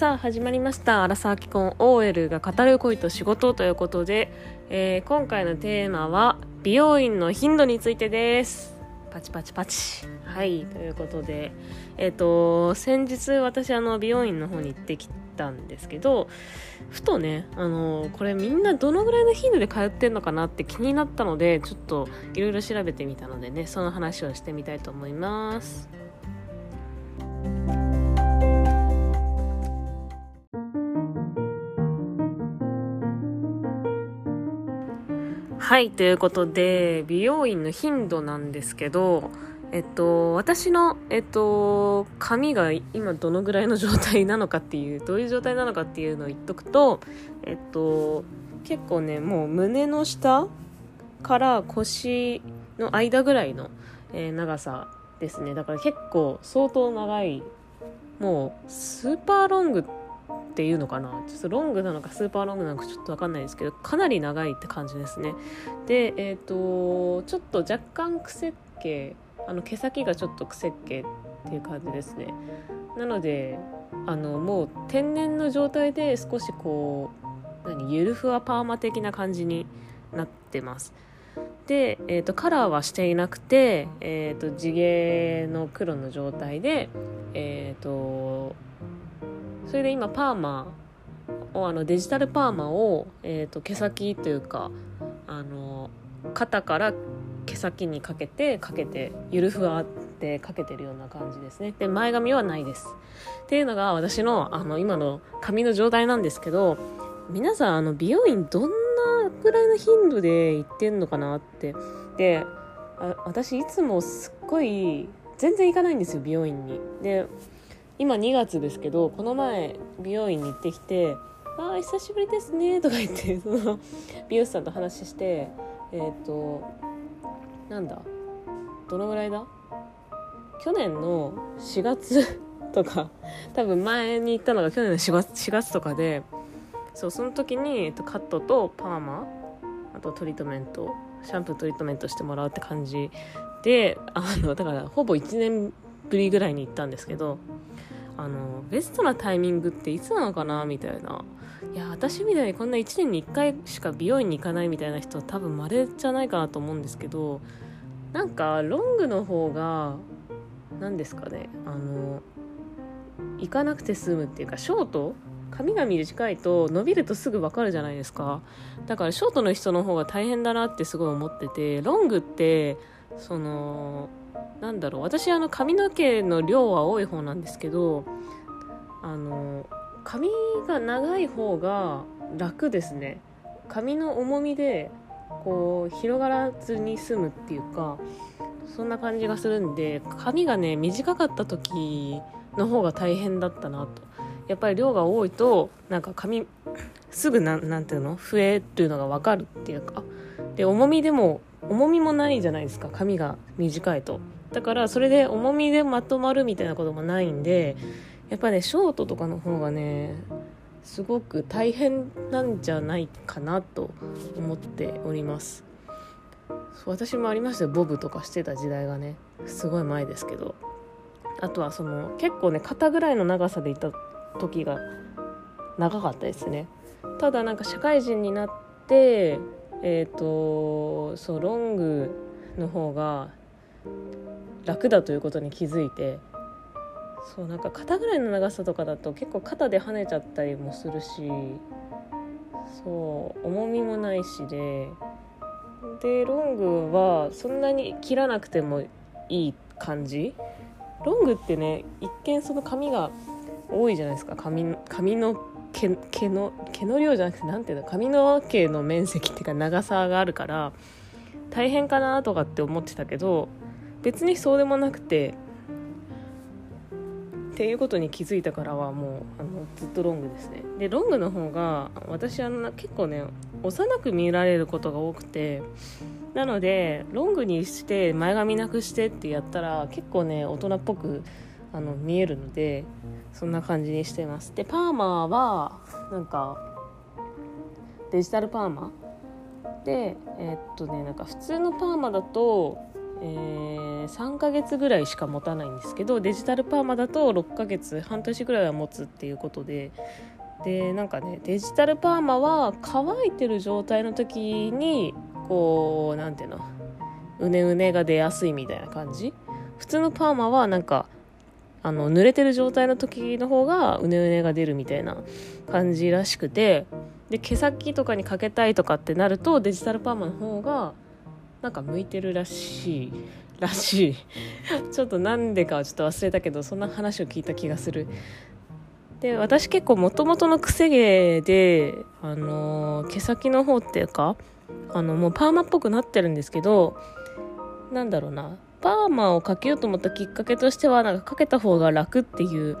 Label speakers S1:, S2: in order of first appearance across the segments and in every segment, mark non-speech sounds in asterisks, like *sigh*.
S1: さあ始まりました「アラサー既婚 OL が語る恋と仕事」ということで、えー、今回のテーマは美容院の頻度についてです。パチパチパチ。はいということで。えっ、ー、と先日私あの美容院の方に行ってきたんですけどふとねあのこれみんなどのぐらいの頻度で通ってんのかなって気になったのでちょっといろいろ調べてみたのでねその話をしてみたいと思います。はい、ということで、美容院の頻度なんですけど、えっと、私の、えっと、髪が今どのぐらいの状態なのかっていう、どういう状態なのかっていうのを言っとくと、えっと、結構ね、もう胸の下から腰の間ぐらいの、えー、長さですね。だから結構相当長い、もうスーパーロングってっていうのかな。ちょっとロングなのかスーパーロングなのかちょっと分かんないですけどかなり長いって感じですね。でえっ、ー、とちょっと若干癖っ気あの毛先がちょっと癖っ気っていう感じですね。なのであのもう天然の状態で少しこう何ゆるふわパーマ的な感じになってます。で、えーと、カラーはしていなくて、えーと、地毛の黒の状態で、えーとそれで今パーマをあのデジタルパーマを、えーと、毛先というかあの肩から毛先にかけてかけてゆるふわってかけてるような感じですね。で前髪はないです。っていうのが私のあの今の髪の状態なんですけど皆さんあの美容院どんなぐらいの頻度で行ってんのかなって。であ私いつもすっごい全然行かないんですよ美容院に。で今2月ですけどこの前美容院に行ってきて「あ久しぶりですね」とか言って *laughs* その美容師さんと話してえっ、ー、となんだどのぐらいだ？去年の4月 *laughs* とか多分前に行ったのが去年の4月 ,4 月とかでそうその時に、えっと、カットとパーマあとトリートメントシャンプートリートメントしてもらうって感じであのだからほぼ1年ぶりぐらいに行ったんですけどあのベストなタイミングっていつなのかなみたいな。いや私みたいにこんな1年に1回しか美容院に行かないみたいな人は多分稀じゃないかなと思うんですけどなんかロングの方が何ですかねあの行かなくて済むっていうかショート髪が短いと伸びるとすぐ分かるじゃないですか。だからショートの人の方が大変だなってすごい思っててロングってそのなんだろう。私あの髪の毛の量は多い方なんですけどあの髪が長い方が楽ですね。髪の重みでこう広がらずに済むっていうかそんな感じがするんで髪がね短かった時の方が大変だったなと。やっぱり量が多いとなんか髪すぐななんていうの？増えるのが分かるっていうか。で重みでも重みもないじゃないですか髪が短いと。だからそれで重みでまとまるみたいなこともないんでやっぱねショートとかの方がねすごく大変なんじゃないかなと思っております。私もありましたよ。ボブとかしてた時代がねすごい前ですけど。あとはその結構ね肩ぐらいの長さでいた時が長かったですね。ただなんか社会人になってえっ、ー、とそうロングの方が楽だということに気づいてそうなんか肩ぐらいの長さとかだと結構肩で跳ねちゃったりもするしそう重みもないしででロングはそんなに切らなくてもいい感じ？ロングってね一見その髪が多いじゃないですか。髪髪の毛毛の毛の量じゃなくて何ていうの髪の毛の面積っていうか長さがあるから大変かなとかって思ってたけど別にそうでもなくてっていうことに気づいたからはもうあのずっとロングですね。でロングの方が私は結構ね幼く見られることが多くてなのでロングにして前髪なくしてってやったら結構ね大人っぽくあの見えるのでそんな感じにしてます。でパーマはなんかデジタルパーマでえー、っとねなんか普通のパーマだとえー、3ヶ月ぐらいしか持たないんですけどデジタルパーマだと6ヶ月半年ぐらいは持つっていうことででなんかねデジタルパーマは乾いてる状態の時にこう何ていうの？うねうねが出やすいみたいな感じ？普通のパーマはなんかあの濡れてる状態の時の方がうねうねが出るみたいな感じらしくてで毛先とかにかけたいとかってなるとデジタルパーマの方がなんか向いてるらしいらしい。*laughs* ちょっとなんでかはちょっと忘れたけどそんな話を聞いた気がする。で私結構もともとのくせ毛であの毛先の方っていうかあのもうパーマっぽくなってるんですけどなんだろうな。パーマをかけようと思ったきっかけとしてはなんかかけた方が楽っていう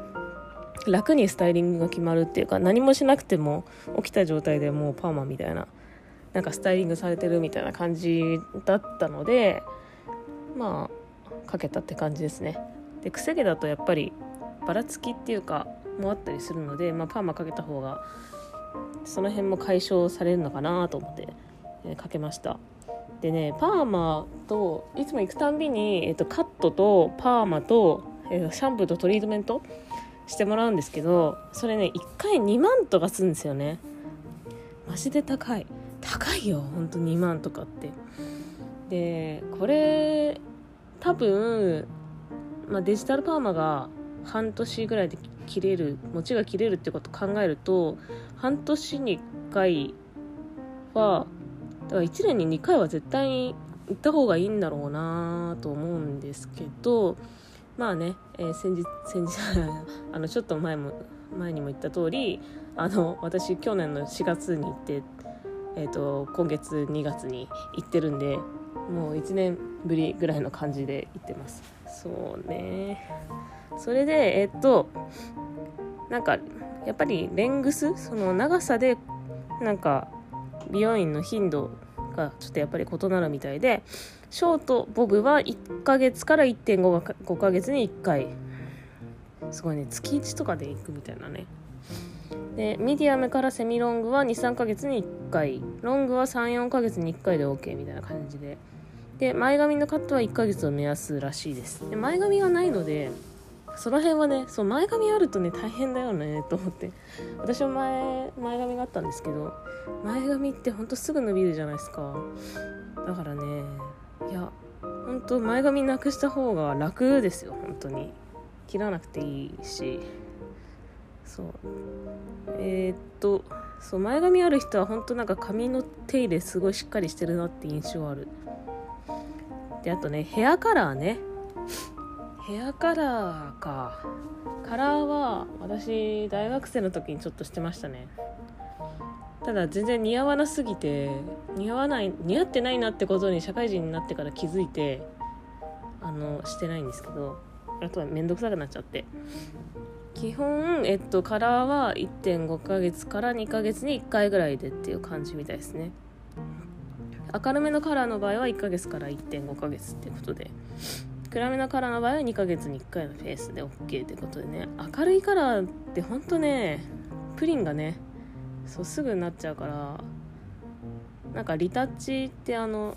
S1: 楽にスタイリングが決まるっていうか何もしなくても起きた状態でもうパーマみたいななんかスタイリングされてるみたいな感じだったのでまあかけたって感じですね。でくせ毛だとやっぱりばらつきっていうかもあったりするので、まあ、パーマかけた方がその辺も解消されるのかなと思って、えー、かけました。でねパーマといつも行くたんびに、えーと、カットとパーマと、えー、シャンプーとトリートメントしてもらうんですけどそれね1回2万とかするんですよね。マジで高い。高いよほんと2万とかって。でこれ多分、まあ、デジタルパーマが半年ぐらいで切れる持ちが切れるってこと考えると半年に1回はだから1年に2回は絶対に行った方がいいんだろうなと思うんですけどまあね、えー、先日先日 *laughs* あのちょっと前も前にも言った通りあの私去年の4月に行って、えーと、今月2月に行ってるんでもう1年ぶりぐらいの感じで行ってます。そうね。それでえっ、となんかやっぱりレングスその長さでなんか美容院の頻度がちょっとやっぱり異なるみたいでショートボブは1ヶ月から1.5ヶ月に1回。すごいね。月1とかで行くみたいなね。でミディアムからセミロングは23ヶ月に1回。ロングは34ヶ月に1回で OK みたいな感じで。で前髪のカットは1ヶ月を目安らしいです。で前髪がないのでその辺はねそう前髪あるとね大変だよねと思って。私も前前髪があったんですけど前髪ってほんとすぐ伸びるじゃないですか。だからねいやほんと前髪なくした方が楽ですよ本当に。切らなくていいし。そう。えー、っとそう前髪ある人は本当なんか髪の手入れすごいしっかりしてるなって印象ある。であとねヘアカラーね。ヘアカラーか。カラーは私大学生の時にちょっとしてましたね。ただ全然似合わなすぎて似合わない似合ってないなってことに社会人になってから気づいてあのしてないんですけどあとは面倒くさくなっちゃって。基本、えっと、カラーは1.5ヶ月から2ヶ月に1回ぐらいでっていう感じみたいですね。明るめのカラーの場合は1ヶ月から1.5ヶ月ってことで。暗めのカラーの場合は2ヶ月に1回のペースで OK ってことでね。明るいカラーってほんとねプリンがねそうすぐになっちゃうからなんかリタッチってあの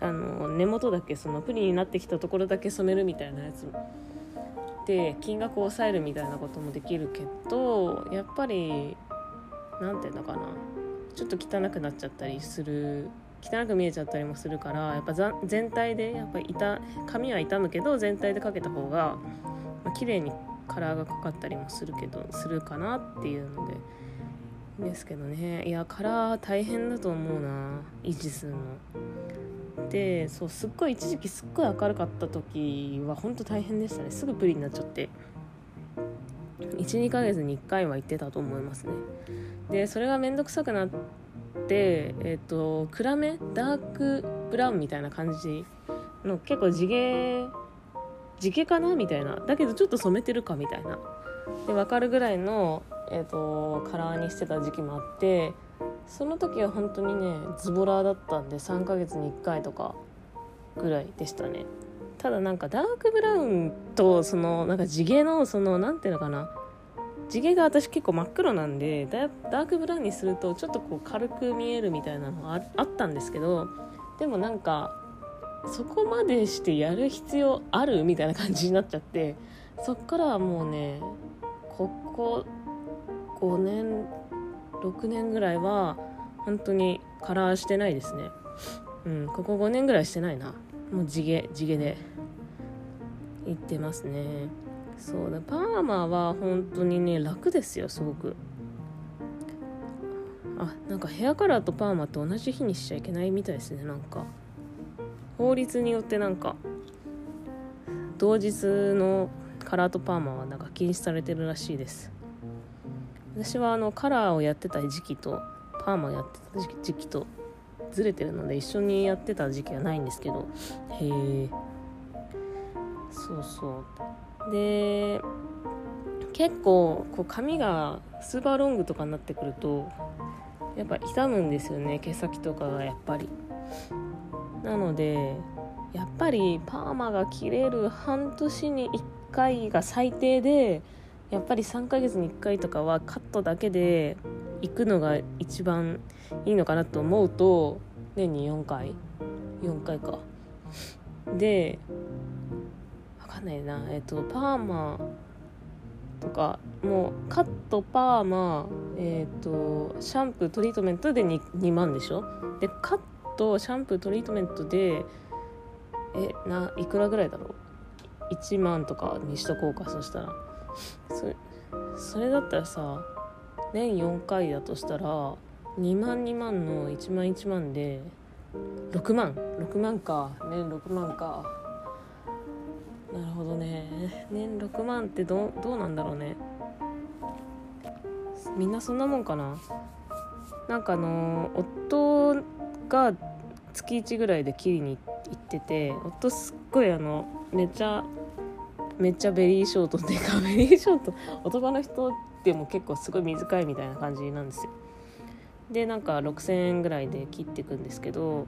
S1: あの根元だけそのプリンになってきたところだけ染めるみたいなやつ。で金額を抑えるみたいなこともできるけどやっぱり何て言うのかな。ちょっと汚くなっちゃったりする汚く見えちゃったりもするからやっぱ全体でやっぱり髪は傷むけど全体でかけた方が、まあ、綺麗にカラーがかかったりもするけどするかなっていうのでですけどね。いやカラー大変だと思うな維持するの。でそうすっごい一時期すっごい明るかった時は本当大変でしたね。すぐプリになっちゃって。12ヶ月に1回は行ってたと思いますね。でそれが面倒くさくなってえっ、ー、と暗めダークブラウンみたいな感じの結構地毛地毛かなみたいな。だけどちょっと染めてるかみたいな。で分かるぐらいの、えーとカラーにしてた時期もあってその時は本当にねズボラだったんで3ヶ月に1回とかぐらいでしたね。ただなんかダークブラウンとそのなんか地毛のその何ていうのかな。地毛が私結構真っ黒なんでダークブラウンにするとちょっとこう軽く見えるみたいなのがあったんですけどでもなんかそこまでしてやる必要あるみたいな感じになっちゃってそっからはもうねここ5年6年ぐらいは本当にカラーしてないですね。うんここ5年ぐらいしてないな。もう地毛地毛で。行ってますね。そうだパーマは本当にね楽ですよすごく。あなんかヘアカラーとパーマって同じ日にしちゃいけないみたいですねなんか。法律によってなんか。同日のカラーとパーマはなんか禁止されてるらしいです。私はあのカラーをやってた時期とパーマをやってた時期とずれてるので一緒にやってた時期はないんですけど。へえそうそう。で結構こう髪がスーパーロングとかになってくるとやっぱ傷むんですよね毛先とかがやっぱり。なのでやっぱりパーマが切れる半年に1回が最低でやっぱり3ヶ月に1回とかはカットだけで行くのが一番いいのかなと思うと年に4回4回か。でかんないな。えっとパーマとかもうカットパーマえっ、とシャンプートリートメントで 2, 2万でしょ？でカットシャンプートリートメントでえないくらぐらいだろう？1万とかにしとこうかそしたら。それそれだったらさ年4回だとしたら2万2万の1万1万で6万。6万か。年6万かなるほどね。年6万ってどどうなんだろうね。みんなそんなもんかな。なんかあの夫が月1ぐらいで切りに行ってて夫すっごいあのめちゃめちゃベリーショートっていうか *laughs* ベリーショート男の人でも結構すごい短いみたいな感じなんですよ。でなんか6000円ぐらいで切っていくんですけど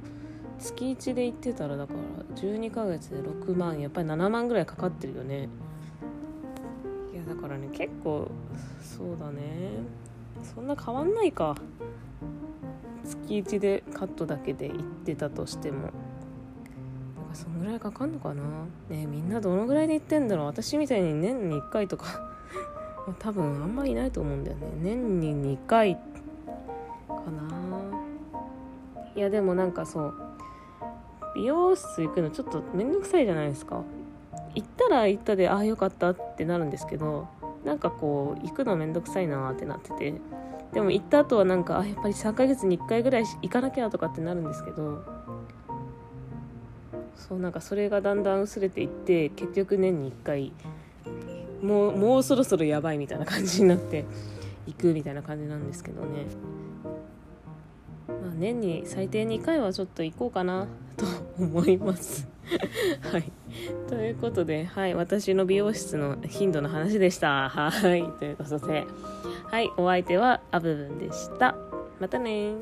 S1: 月1で行ってたらだから12ヶ月で6万やっぱり7万ぐらいかかってるよね。いやだからね結構そうだね。そんな変わんないか。月1でカットだけで行ってたとしても。なんかそんぐらいかかんのかな。ねみんなどのぐらいで行ってんだろう。私みたいに年に1回とか *laughs* 多分あんまりいないと思うんだよね。年に2回かな。いやでもなんかそう美容室行くのちょっと面倒くさいじゃないですか。行ったら行ったでああよかったってなるんですけどなんかこう行くの面倒くさいなってなってて。でも行った後はなんかあやっぱり3ヶ月に1回ぐらい行かなきゃとかってなるんですけど。そうなんかそれがだんだん薄れていって結局年に1回もうもうそろそろやばいみたいな感じになって行くみたいな感じなんですけどね。まあ年に最低2回はちょっと行こうかな。と思います。*laughs* はい。ということではい。私の美容室の頻度の話でした。はい。ということで。はい。お相手はアブブンでした。またね